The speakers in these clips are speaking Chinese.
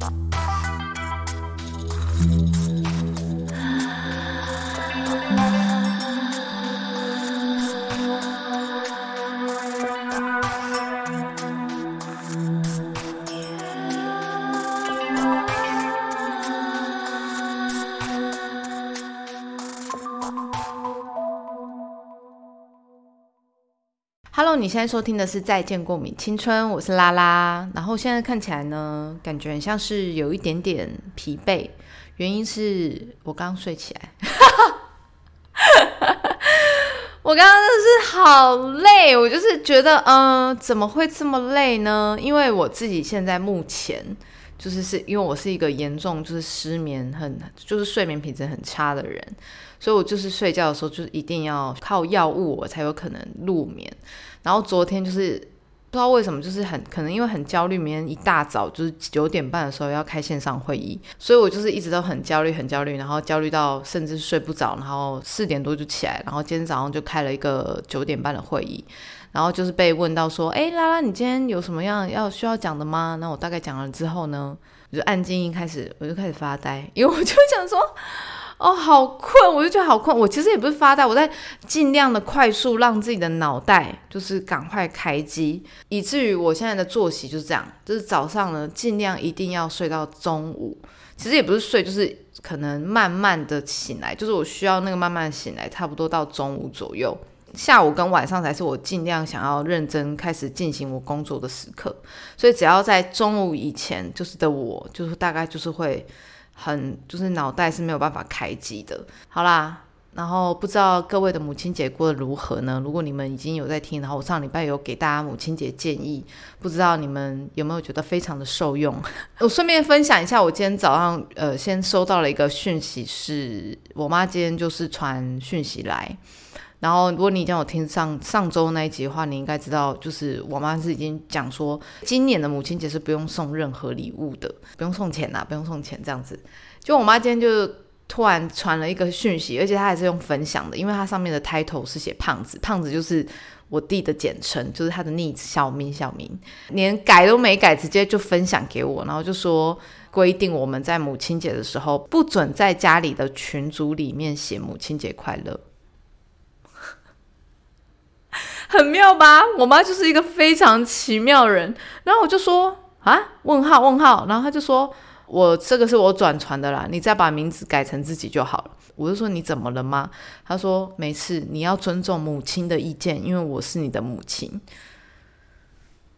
Bye. 现在收听的是《再见过敏青春》，我是拉拉。然后现在看起来呢，感觉很像是有一点点疲惫，原因是我刚睡起来。我刚刚真的是好累，我就是觉得，嗯，怎么会这么累呢？因为我自己现在目前就是是因为我是一个严重就是失眠很就是睡眠品质很差的人。所以我就是睡觉的时候，就是一定要靠药物，我才有可能入眠。然后昨天就是不知道为什么，就是很可能因为很焦虑，明天一大早就是九点半的时候要开线上会议，所以我就是一直都很焦虑，很焦虑，然后焦虑到甚至睡不着，然后四点多就起来，然后今天早上就开了一个九点半的会议，然后就是被问到说：“哎，拉拉，你今天有什么样要需要讲的吗？”那我大概讲了之后呢，我就按静音开始，我就开始发呆，因为我就想说。哦，好困，我就觉得好困。我其实也不是发呆，我在尽量的快速让自己的脑袋就是赶快开机，以至于我现在的作息就是这样，就是早上呢尽量一定要睡到中午。其实也不是睡，就是可能慢慢的醒来，就是我需要那个慢慢醒来，差不多到中午左右。下午跟晚上才是我尽量想要认真开始进行我工作的时刻。所以只要在中午以前，就是的我，就是大概就是会。很就是脑袋是没有办法开机的。好啦，然后不知道各位的母亲节过得如何呢？如果你们已经有在听，然后我上礼拜有给大家母亲节建议，不知道你们有没有觉得非常的受用？我顺便分享一下，我今天早上呃先收到了一个讯息，是我妈今天就是传讯息来。然后，如果你已经有听上上周那一集的话，你应该知道，就是我妈是已经讲说，今年的母亲节是不用送任何礼物的，不用送钱呐，不用送钱这样子。就我妈今天就突然传了一个讯息，而且她还是用分享的，因为她上面的 title 是写胖子，胖子就是我弟的简称，就是他的昵小名小名，连改都没改，直接就分享给我，然后就说规定我们在母亲节的时候不准在家里的群组里面写母亲节快乐。很妙吧？我妈就是一个非常奇妙人。然后我就说啊，问号问号。然后他就说，我这个是我转传的啦，你再把名字改成自己就好了。我就说你怎么了吗？他说没事，你要尊重母亲的意见，因为我是你的母亲。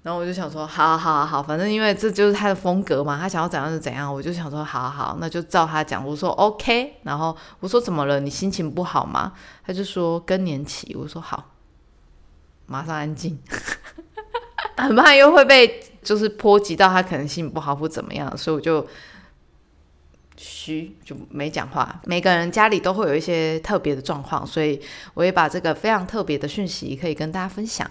然后我就想说，好好好好，反正因为这就是他的风格嘛，他想要怎样就怎样。我就想说，好好，那就照他讲。我说 OK。然后我说怎么了？你心情不好吗？他就说更年期。我说好。马上安静，很怕又会被就是波及到他可能心情不好或怎么样，所以我就虚就没讲话。每个人家里都会有一些特别的状况，所以我也把这个非常特别的讯息可以跟大家分享。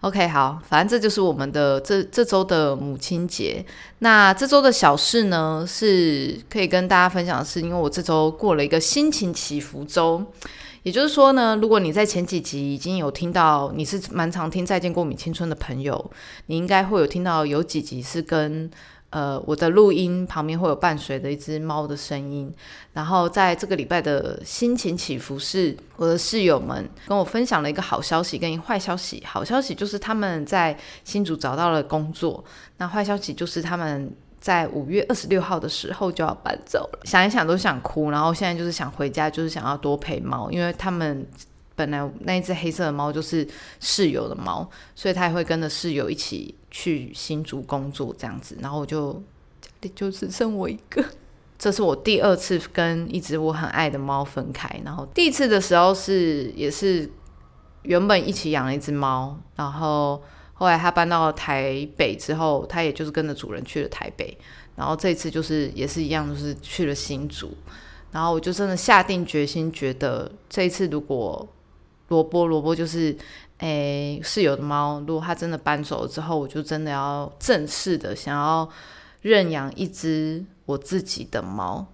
OK，好，反正这就是我们的这这周的母亲节。那这周的小事呢，是可以跟大家分享的是，因为我这周过了一个心情起伏周。也就是说呢，如果你在前几集已经有听到，你是蛮常听《再见过敏青春》的朋友，你应该会有听到有几集是跟呃我的录音旁边会有伴随的一只猫的声音。然后在这个礼拜的心情起伏是，我的室友们跟我分享了一个好消息跟一坏消息。好消息就是他们在新竹找到了工作，那坏消息就是他们。在五月二十六号的时候就要搬走了，想一想都想哭。然后现在就是想回家，就是想要多陪猫，因为他们本来那一只黑色的猫就是室友的猫，所以他也会跟着室友一起去新竹工作这样子。然后我就家里就只剩我一个，这是我第二次跟一只我很爱的猫分开。然后第一次的时候是也是原本一起养了一只猫，然后。后来他搬到台北之后，他也就是跟着主人去了台北，然后这次就是也是一样，就是去了新竹。然后我就真的下定决心，觉得这一次如果萝卜萝卜就是诶室友的猫，如果它真的搬走了之后，我就真的要正式的想要认养一只我自己的猫。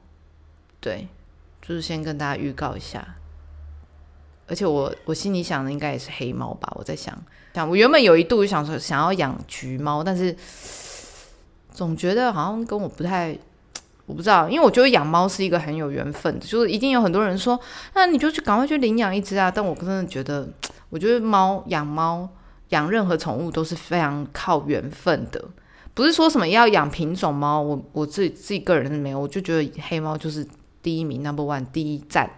对，就是先跟大家预告一下。而且我我心里想的应该也是黑猫吧，我在想想。我原本有一度想说想要养橘猫，但是 总觉得好像跟我不太，我不知道，因为我觉得养猫是一个很有缘分的，就是一定有很多人说，那你就去赶快去领养一只啊。但我真的觉得，我觉得猫养猫养任何宠物都是非常靠缘分的，不是说什么要养品种猫，我我自己自己个人没有，我就觉得黑猫就是第一名，number one，第一站。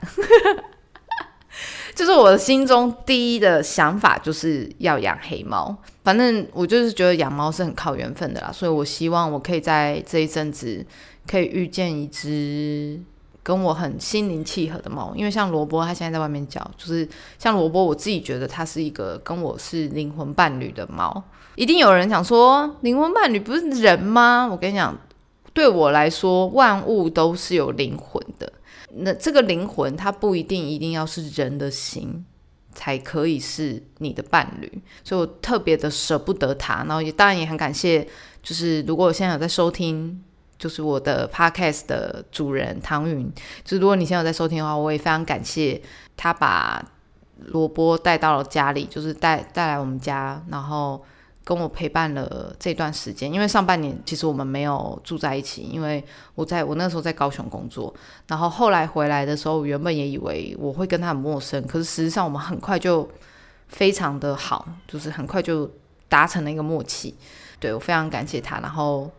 就是我的心中第一的想法，就是要养黑猫。反正我就是觉得养猫是很靠缘分的啦，所以我希望我可以在这一阵子可以遇见一只跟我很心灵契合的猫。因为像萝卜，它现在在外面叫，就是像萝卜，我自己觉得它是一个跟我是灵魂伴侣的猫。一定有人想说，灵魂伴侣不是人吗？我跟你讲，对我来说，万物都是有灵魂的。那这个灵魂，它不一定一定要是人的心才可以是你的伴侣，所以我特别的舍不得他。然后也当然也很感谢，就是如果我现在有在收听，就是我的 podcast 的主人唐云，就是如果你现在有在收听的话，我也非常感谢他把萝卜带到了家里，就是带带来我们家，然后。跟我陪伴了这段时间，因为上半年其实我们没有住在一起，因为我在我那时候在高雄工作，然后后来回来的时候，原本也以为我会跟他很陌生，可是实际上我们很快就非常的好，就是很快就达成了一个默契。对我非常感谢他，然后。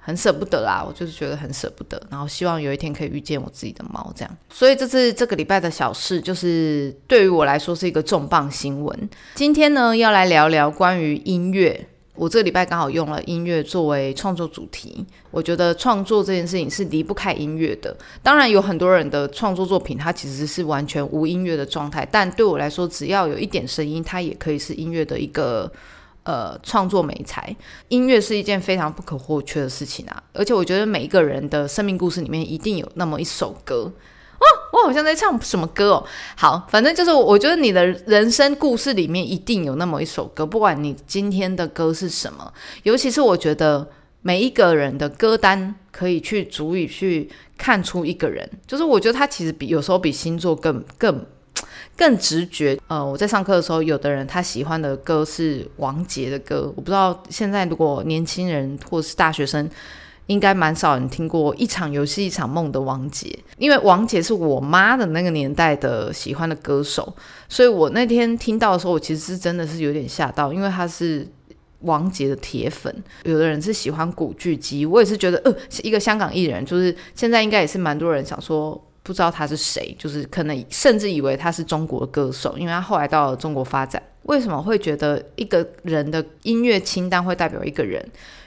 很舍不得啦，我就是觉得很舍不得，然后希望有一天可以遇见我自己的猫，这样。所以这是这个礼拜的小事，就是对于我来说是一个重磅新闻。今天呢，要来聊聊关于音乐。我这个礼拜刚好用了音乐作为创作主题。我觉得创作这件事情是离不开音乐的。当然，有很多人的创作作品，它其实是完全无音乐的状态，但对我来说，只要有一点声音，它也可以是音乐的一个。呃，创作美才，音乐是一件非常不可或缺的事情啊！而且我觉得每一个人的生命故事里面一定有那么一首歌哦，我好像在唱什么歌哦。好，反正就是我觉得你的人生故事里面一定有那么一首歌，不管你今天的歌是什么。尤其是我觉得每一个人的歌单可以去足以去看出一个人，就是我觉得他其实比有时候比星座更更。更直觉，呃，我在上课的时候，有的人他喜欢的歌是王杰的歌，我不知道现在如果年轻人或是大学生，应该蛮少人听过一场游戏一场梦的王杰，因为王杰是我妈的那个年代的喜欢的歌手，所以我那天听到的时候，我其实是真的是有点吓到，因为他是王杰的铁粉，有的人是喜欢古巨基，我也是觉得，呃，一个香港艺人，就是现在应该也是蛮多人想说。不知道他是谁，就是可能甚至以为他是中国歌手，因为他后来到了中国发展。为什么会觉得一个人的音乐清单会代表一个人？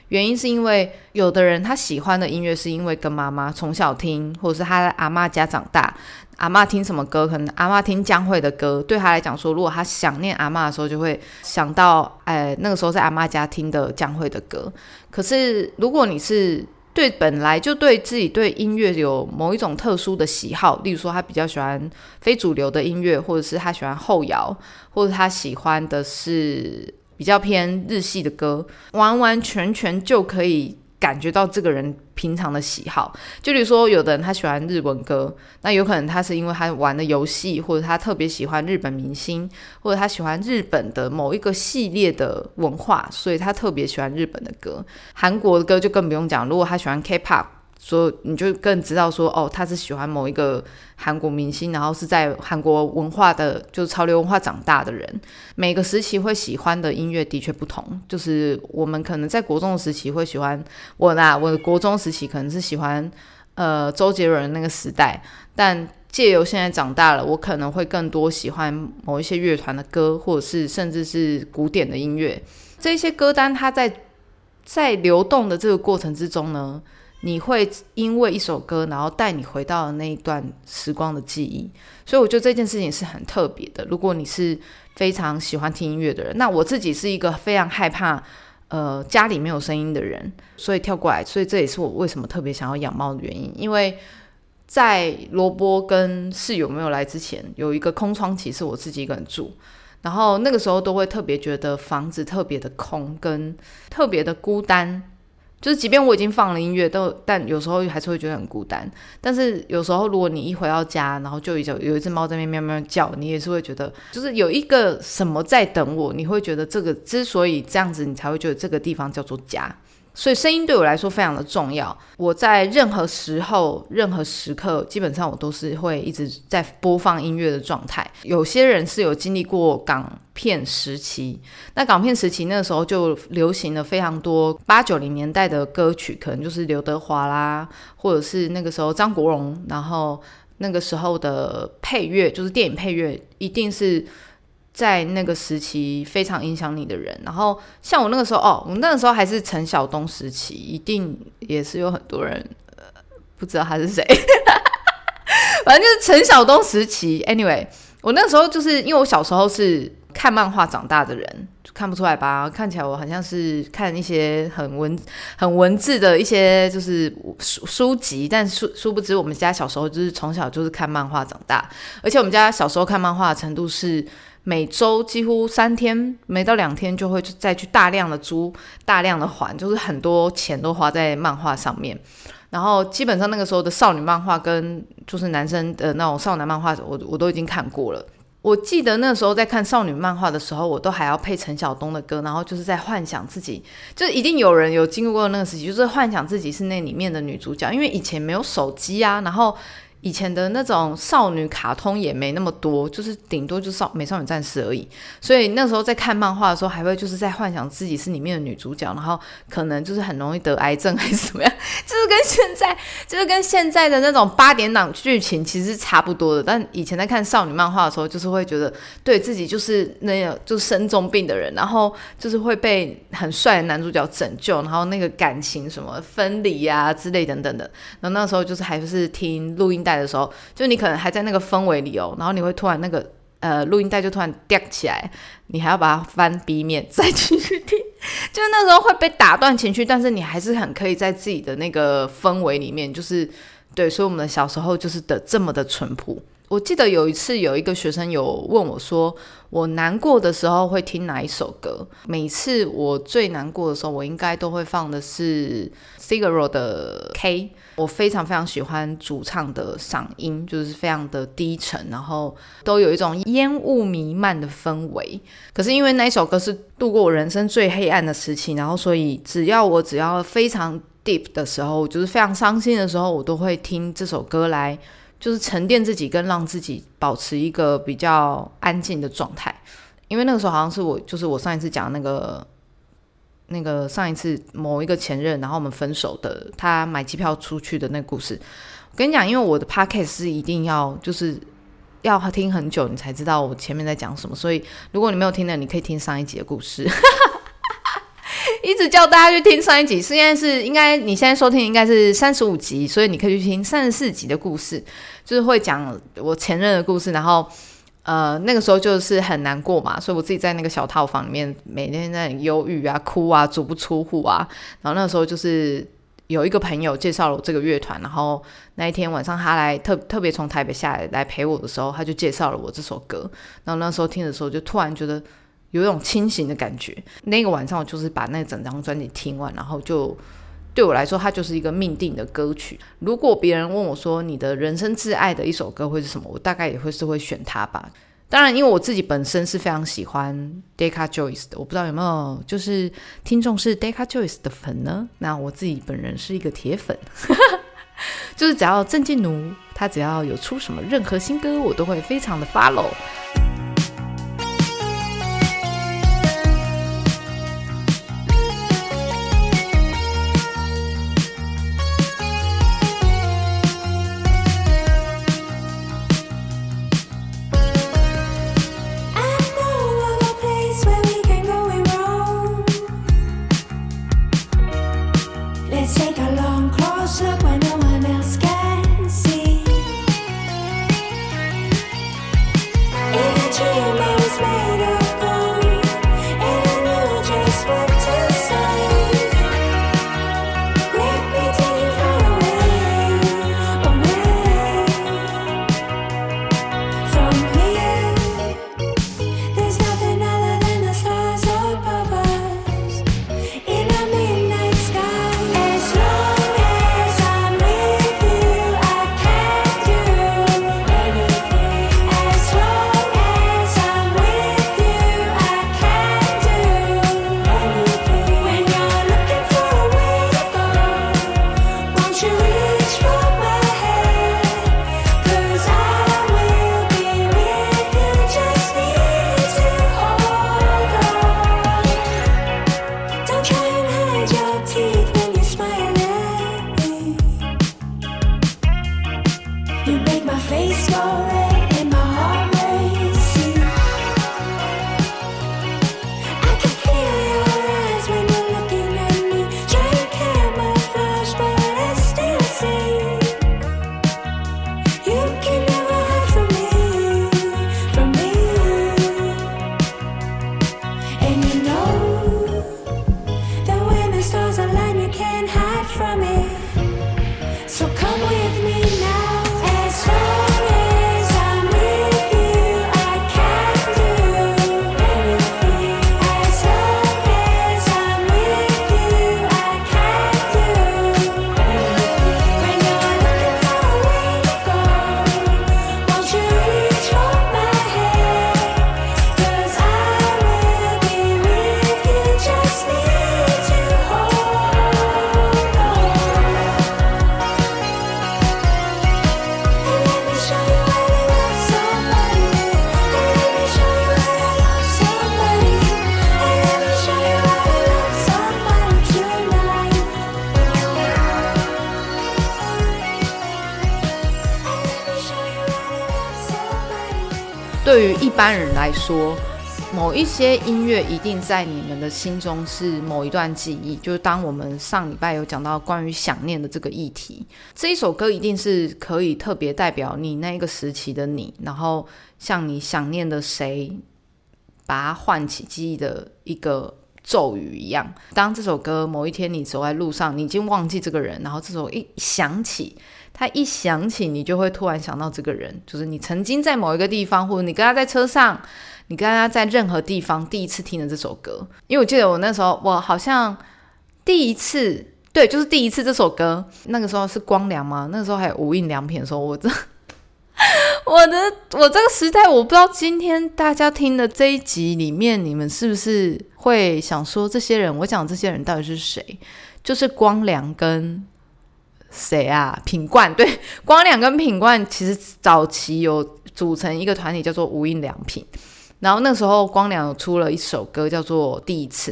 原因是因为有的人他喜欢的音乐是因为跟妈妈从小听，或者是他在阿妈家长大，阿妈听什么歌，可能阿妈听江蕙的歌，对他来讲说，如果他想念阿妈的时候，就会想到，哎，那个时候在阿妈家听的江蕙的歌。可是如果你是对，本来就对自己对音乐有某一种特殊的喜好，例如说他比较喜欢非主流的音乐，或者是他喜欢后摇，或者他喜欢的是比较偏日系的歌，完完全全就可以。感觉到这个人平常的喜好，就比如说，有的人他喜欢日文歌，那有可能他是因为他玩的游戏，或者他特别喜欢日本明星，或者他喜欢日本的某一个系列的文化，所以他特别喜欢日本的歌。韩国的歌就更不用讲，如果他喜欢 K-pop。所以你就更知道说，哦，他是喜欢某一个韩国明星，然后是在韩国文化的，就是潮流文化长大的人。每个时期会喜欢的音乐的确不同，就是我们可能在国中的时期会喜欢我啦，我的国中时期可能是喜欢呃周杰伦那个时代，但借由现在长大了，我可能会更多喜欢某一些乐团的歌，或者是甚至是古典的音乐。这些歌单它在在流动的这个过程之中呢。你会因为一首歌，然后带你回到那一段时光的记忆，所以我觉得这件事情是很特别的。如果你是非常喜欢听音乐的人，那我自己是一个非常害怕呃家里没有声音的人，所以跳过来，所以这也是我为什么特别想要养猫的原因。因为在萝卜跟室友没有来之前，有一个空窗期是我自己一个人住，然后那个时候都会特别觉得房子特别的空，跟特别的孤单。就是，即便我已经放了音乐，都但有时候还是会觉得很孤单。但是有时候，如果你一回到家，然后就有有一只猫在那边喵喵叫，你也是会觉得，就是有一个什么在等我。你会觉得这个之所以这样子，你才会觉得这个地方叫做家。所以声音对我来说非常的重要。我在任何时候、任何时刻，基本上我都是会一直在播放音乐的状态。有些人是有经历过港片时期，那港片时期那个时候就流行了非常多八九零年代的歌曲，可能就是刘德华啦，或者是那个时候张国荣，然后那个时候的配乐，就是电影配乐，一定是。在那个时期非常影响你的人，然后像我那个时候哦，我那个时候还是陈晓东时期，一定也是有很多人呃不知道他是谁，反正就是陈晓东时期。Anyway，我那个时候就是因为我小时候是看漫画长大的人，看不出来吧？看起来我好像是看一些很文很文字的一些就是书书籍，但殊殊不知我们家小时候就是从小就是看漫画长大，而且我们家小时候看漫画的程度是。每周几乎三天，没到两天就会再去大量的租、大量的还，就是很多钱都花在漫画上面。然后基本上那个时候的少女漫画跟就是男生的那种少男漫画，我我都已经看过了。我记得那时候在看少女漫画的时候，我都还要配陈晓东的歌，然后就是在幻想自己，就一定有人有经历过那个时期，就是幻想自己是那里面的女主角，因为以前没有手机啊，然后。以前的那种少女卡通也没那么多，就是顶多就少美少女战士而已。所以那时候在看漫画的时候，还会就是在幻想自己是里面的女主角，然后可能就是很容易得癌症还是怎么样，就是跟现在就是跟现在的那种八点档剧情其实差不多的。但以前在看少女漫画的时候，就是会觉得对自己就是那个就是生重病的人，然后就是会被很帅的男主角拯救，然后那个感情什么分离啊之类等等的。然后那时候就是还是听录音带。的时候，就你可能还在那个氛围里哦，然后你会突然那个呃录音带就突然掉起来，你还要把它翻 B 面再继续听，就那时候会被打断情绪，但是你还是很可以在自己的那个氛围里面，就是对，所以我们的小时候就是的这么的淳朴。我记得有一次有一个学生有问我说，我难过的时候会听哪一首歌？每次我最难过的时候，我应该都会放的是 Cigarette 的 K。我非常非常喜欢主唱的嗓音，就是非常的低沉，然后都有一种烟雾弥漫的氛围。可是因为那首歌是度过我人生最黑暗的时期，然后所以只要我只要非常 deep 的时候，就是非常伤心的时候，我都会听这首歌来。就是沉淀自己，跟让自己保持一个比较安静的状态。因为那个时候好像是我，就是我上一次讲那个那个上一次某一个前任，然后我们分手的，他买机票出去的那个故事。我跟你讲，因为我的 podcast 是一定要就是要听很久，你才知道我前面在讲什么。所以如果你没有听的，你可以听上一集的故事。一直叫大家去听上一集，现在是应该你现在收听应该是三十五集，所以你可以去听三十四集的故事，就是会讲我前任的故事。然后，呃，那个时候就是很难过嘛，所以我自己在那个小套房里面，每天在忧郁啊、哭啊、足不出户啊。然后那个时候就是有一个朋友介绍了我这个乐团，然后那一天晚上他来特特别从台北下来来陪我的时候，他就介绍了我这首歌。然后那时候听的时候，就突然觉得。有一种清醒的感觉。那个晚上，我就是把那整张专辑听完，然后就对我来说，它就是一个命定的歌曲。如果别人问我说你的人生挚爱的一首歌会是什么，我大概也会是会选它吧。当然，因为我自己本身是非常喜欢 d e c a Joyce 的，我不知道有没有就是听众是 d e c a Joyce 的粉呢？那我自己本人是一个铁粉，就是只要郑静奴他只要有出什么任何新歌，我都会非常的 follow。般人来说，某一些音乐一定在你们的心中是某一段记忆。就是当我们上礼拜有讲到关于想念的这个议题，这一首歌一定是可以特别代表你那一个时期的你，然后像你想念的谁，把它唤起记忆的一个咒语一样。当这首歌某一天你走在路上，你已经忘记这个人，然后这首一响起。他一想起你，就会突然想到这个人，就是你曾经在某一个地方，或者你跟他在车上，你跟他在任何地方第一次听的这首歌。因为我记得我那时候，我好像第一次，对，就是第一次这首歌，那个时候是光良吗？那个时候还有无印良品的时候，我这 我的我这个时代，我不知道今天大家听的这一集里面，你们是不是会想说这些人？我讲这些人到底是谁？就是光良跟。谁啊？品冠对，光良跟品冠其实早期有组成一个团体叫做无印良品，然后那时候光良出了一首歌叫做《第一次》，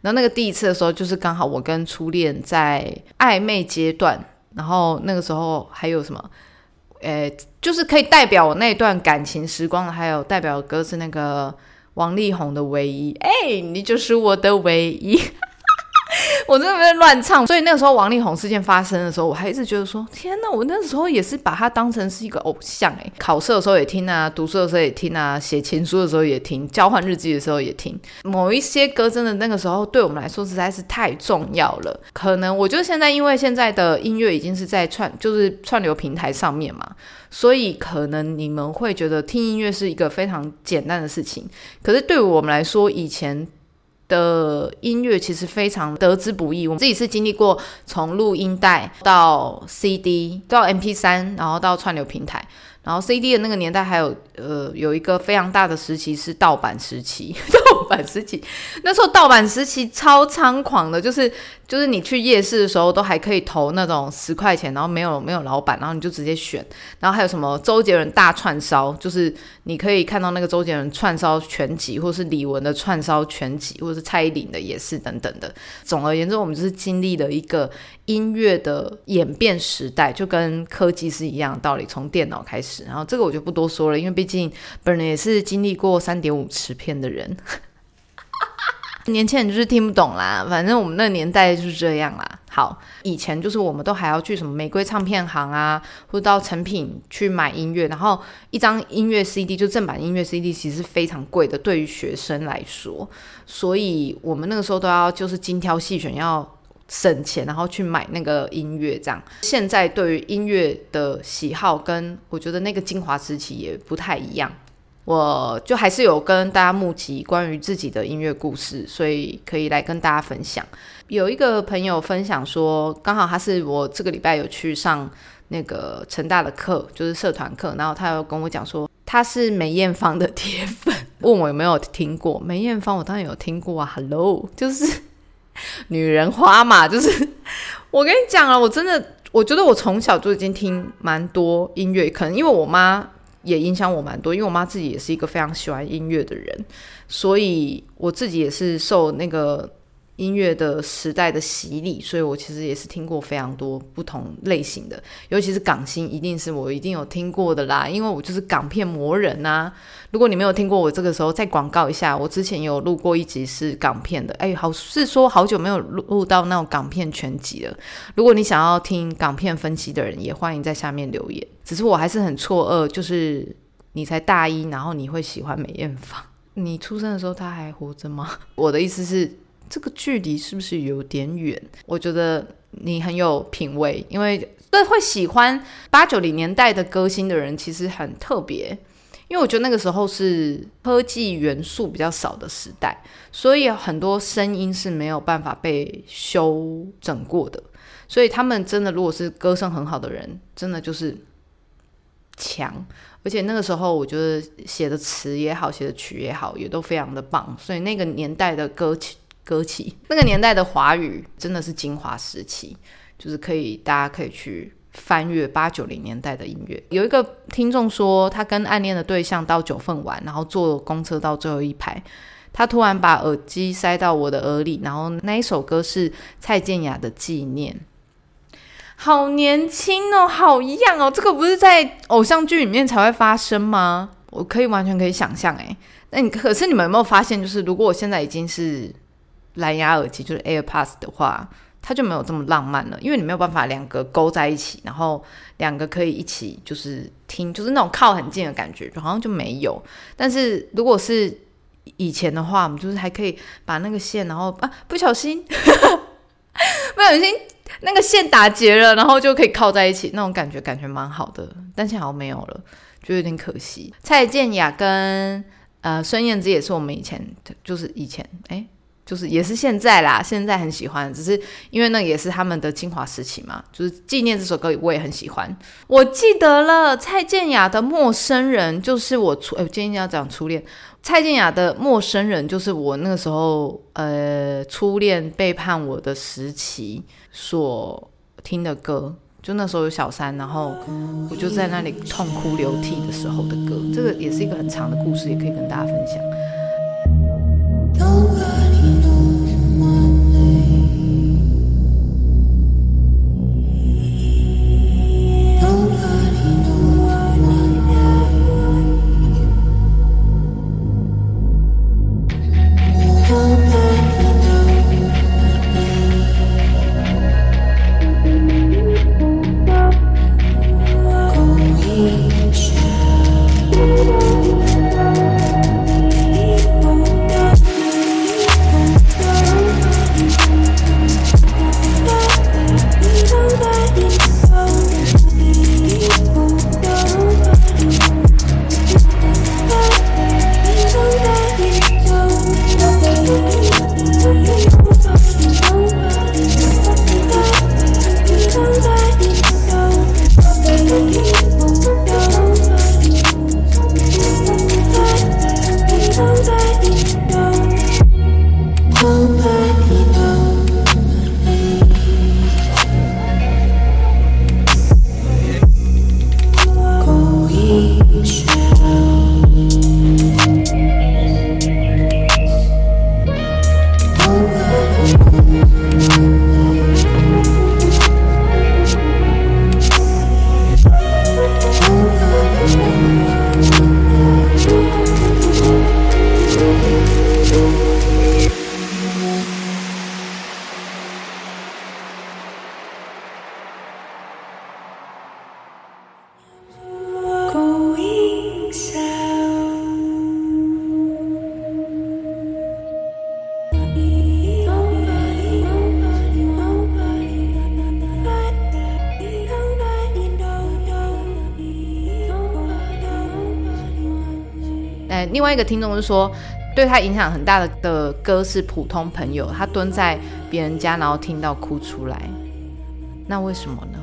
然后那个第一次的时候就是刚好我跟初恋在暧昧阶段，然后那个时候还有什么，诶，就是可以代表我那段感情时光的，还有代表歌是那个王力宏的《唯一》，哎，你就是我的唯一。我真的在乱唱，所以那个时候王力宏事件发生的时候，我还一直觉得说，天哪！我那时候也是把他当成是一个偶像诶，考试的时候也听啊，读书的时候也听啊，写情书的时候也听，交换日记的时候也听。某一些歌真的那个时候对我们来说实在是太重要了。可能我觉得现在因为现在的音乐已经是在串，就是串流平台上面嘛，所以可能你们会觉得听音乐是一个非常简单的事情。可是对我们来说，以前。的音乐其实非常得之不易，我们自己是经历过从录音带到 CD 到 MP 三，然后到串流平台。然后 C D 的那个年代还有呃有一个非常大的时期是盗版时期，盗版时期那时候盗版时期超猖狂的，就是就是你去夜市的时候都还可以投那种十块钱，然后没有没有老板，然后你就直接选，然后还有什么周杰伦大串烧，就是你可以看到那个周杰伦串烧全集，或是李玟的串烧全集，或者是蔡依林的也是等等的。总而言之，我们就是经历了一个音乐的演变时代，就跟科技是一样的道理，从电脑开始。然后这个我就不多说了，因为毕竟本人也是经历过三点五磁片的人，年轻人就是听不懂啦。反正我们那个年代就是这样啦。好，以前就是我们都还要去什么玫瑰唱片行啊，或者到成品去买音乐，然后一张音乐 CD 就正版音乐 CD 其实是非常贵的，对于学生来说，所以我们那个时候都要就是精挑细选要。省钱，然后去买那个音乐，这样。现在对于音乐的喜好，跟我觉得那个精华时期也不太一样。我就还是有跟大家募集关于自己的音乐故事，所以可以来跟大家分享。有一个朋友分享说，刚好他是我这个礼拜有去上那个成大的课，就是社团课，然后他又跟我讲说，他是梅艳芳的铁粉，问我有没有听过梅艳芳，我当然有听过啊，Hello，就是。女人花嘛，就是我跟你讲了，我真的，我觉得我从小就已经听蛮多音乐，可能因为我妈也影响我蛮多，因为我妈自己也是一个非常喜欢音乐的人，所以我自己也是受那个。音乐的时代的洗礼，所以我其实也是听过非常多不同类型的，尤其是港星，一定是我一定有听过的啦，因为我就是港片魔人呐。如果你没有听过，我这个时候再广告一下，我之前有录过一集是港片的，哎，好是说好久没有录录到那种港片全集了。如果你想要听港片分析的人，也欢迎在下面留言。只是我还是很错愕，就是你才大一，然后你会喜欢梅艳芳？你出生的时候她还活着吗？我的意思是。这个距离是不是有点远？我觉得你很有品味，因为对会喜欢八九零年代的歌星的人其实很特别，因为我觉得那个时候是科技元素比较少的时代，所以很多声音是没有办法被修整过的，所以他们真的如果是歌声很好的人，真的就是强，而且那个时候我觉得写的词也好，写的曲也好，也都非常的棒，所以那个年代的歌曲。歌曲那个年代的华语真的是精华时期，就是可以大家可以去翻阅八九零年代的音乐。有一个听众说，他跟暗恋的对象到九份玩，然后坐公车到最后一排，他突然把耳机塞到我的耳里，然后那一首歌是蔡健雅的《纪念》，好年轻哦，好一样哦，这个不是在偶像剧里面才会发生吗？我可以完全可以想象，诶，那你可是你们有没有发现，就是如果我现在已经是蓝牙耳机，就是 AirPods 的话，它就没有这么浪漫了，因为你没有办法两个勾在一起，然后两个可以一起就是听，就是那种靠很近的感觉，就好像就没有。但是如果是以前的话，我们就是还可以把那个线，然后啊不小心 不小心那个线打结了，然后就可以靠在一起，那种感觉感觉蛮好的。但现在好像没有了，就有点可惜。蔡健雅跟呃孙燕姿也是我们以前就是以前哎。就是也是现在啦，现在很喜欢，只是因为那也是他们的精华时期嘛。就是纪念这首歌，我也很喜欢。我记得了，蔡健雅的《陌生人》就是我初，哎，今天要讲初恋。蔡健雅的《陌生人》就是我那个时候，呃，初恋背叛我的时期所听的歌。就那时候有小三，然后我就在那里痛哭流涕的时候的歌。这个也是一个很长的故事，也可以跟大家分享。另外一个听众是说，对他影响很大的的歌是《普通朋友》，他蹲在别人家，然后听到哭出来。那为什么呢？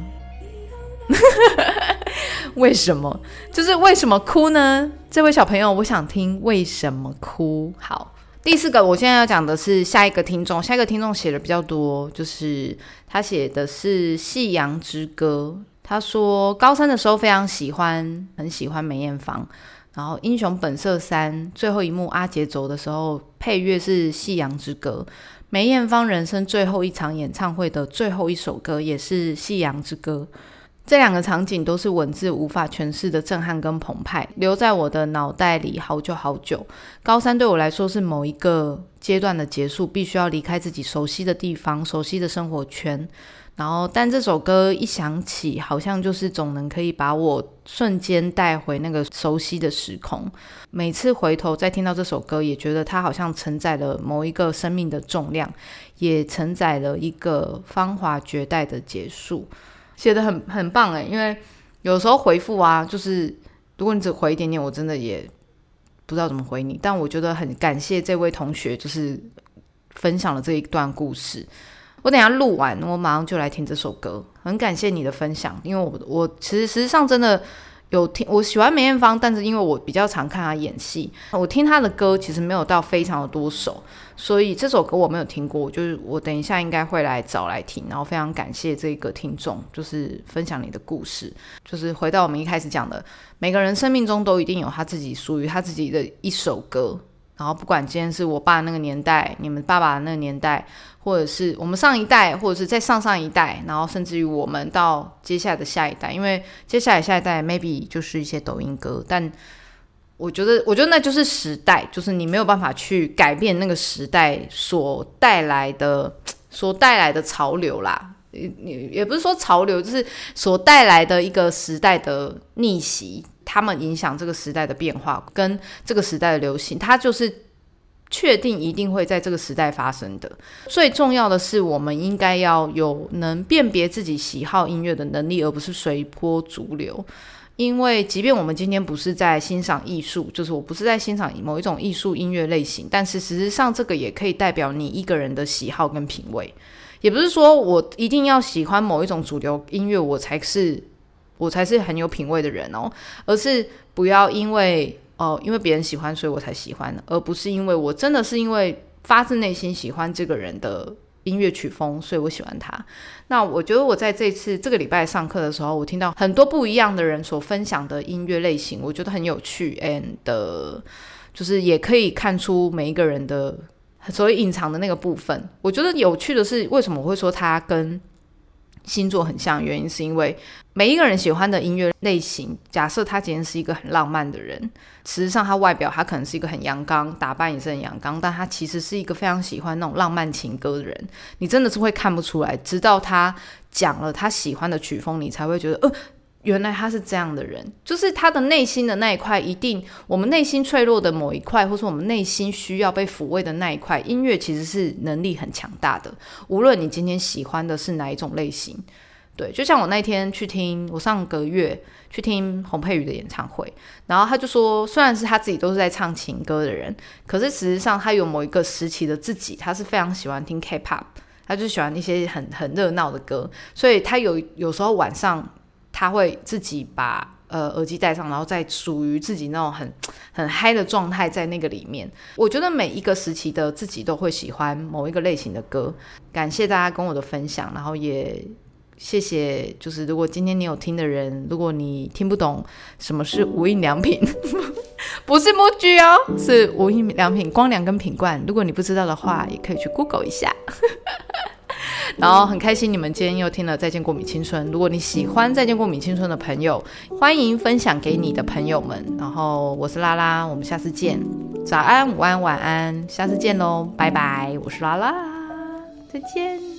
为什么？就是为什么哭呢？这位小朋友，我想听为什么哭。好，第四个，我现在要讲的是下一个听众，下一个听众写的比较多，就是他写的是《夕阳之歌》。他说高三的时候非常喜欢，很喜欢梅艳芳。然后《英雄本色三》最后一幕阿杰走的时候，配乐是《夕阳之歌》。梅艳芳人生最后一场演唱会的最后一首歌也是《夕阳之歌》。这两个场景都是文字无法诠释的震撼跟澎湃，留在我的脑袋里好久好久。高三对我来说是某一个阶段的结束，必须要离开自己熟悉的地方、熟悉的生活圈。然后，但这首歌一响起，好像就是总能可以把我瞬间带回那个熟悉的时空。每次回头再听到这首歌，也觉得它好像承载了某一个生命的重量，也承载了一个芳华绝代的结束。写的很很棒诶，因为有时候回复啊，就是如果你只回一点点，我真的也不知道怎么回你。但我觉得很感谢这位同学，就是分享了这一段故事。我等下录完，我马上就来听这首歌。很感谢你的分享，因为我我其实实际上真的有听，我喜欢梅艳芳，但是因为我比较常看她演戏，我听她的歌其实没有到非常的多首，所以这首歌我没有听过。就是我等一下应该会来找来听，然后非常感谢这个听众，就是分享你的故事。就是回到我们一开始讲的，每个人生命中都一定有他自己属于他自己的一首歌。然后不管今天是我爸那个年代，你们爸爸那个年代，或者是我们上一代，或者是在上上一代，然后甚至于我们到接下来的下一代，因为接下来下一代 maybe 就是一些抖音歌，但我觉得，我觉得那就是时代，就是你没有办法去改变那个时代所带来的、所带来的潮流啦。也也不是说潮流，就是所带来的一个时代的逆袭，他们影响这个时代的变化跟这个时代的流行，它就是确定一定会在这个时代发生的。最重要的是，我们应该要有能辨别自己喜好音乐的能力，而不是随波逐流。因为，即便我们今天不是在欣赏艺术，就是我不是在欣赏某一种艺术音乐类型，但是事实上，这个也可以代表你一个人的喜好跟品味。也不是说我一定要喜欢某一种主流音乐，我才是我才是很有品味的人哦，而是不要因为哦，因为别人喜欢，所以我才喜欢，而不是因为我真的是因为发自内心喜欢这个人的。音乐曲风，所以我喜欢他。那我觉得我在这次这个礼拜上课的时候，我听到很多不一样的人所分享的音乐类型，我觉得很有趣，and 就是也可以看出每一个人的所谓隐藏的那个部分。我觉得有趣的是，为什么我会说他跟星座很像？原因是因为每一个人喜欢的音乐类型，假设他今天是一个很浪漫的人。实际上，他外表他可能是一个很阳刚，打扮也是很阳刚，但他其实是一个非常喜欢那种浪漫情歌的人。你真的是会看不出来，直到他讲了他喜欢的曲风，你才会觉得，呃，原来他是这样的人。就是他的内心的那一块，一定我们内心脆弱的某一块，或是我们内心需要被抚慰的那一块，音乐其实是能力很强大的。无论你今天喜欢的是哪一种类型。对，就像我那天去听，我上个月去听洪佩瑜的演唱会，然后他就说，虽然是他自己都是在唱情歌的人，可是实际上他有某一个时期的自己，他是非常喜欢听 K-pop，他就喜欢一些很很热闹的歌，所以他有有时候晚上他会自己把呃耳机戴上，然后在属于自己那种很很嗨的状态在那个里面。我觉得每一个时期的自己都会喜欢某一个类型的歌。感谢大家跟我的分享，然后也。谢谢，就是如果今天你有听的人，如果你听不懂什么是无印良品，不是木具哦，是无印良品光良跟品冠。如果你不知道的话，也可以去 Google 一下。然后很开心你们今天又听了《再见过敏青春》。如果你喜欢《再见过敏青春》的朋友，欢迎分享给你的朋友们。然后我是拉拉，我们下次见。早安、午安、晚安，下次见喽，拜拜。我是拉拉，再见。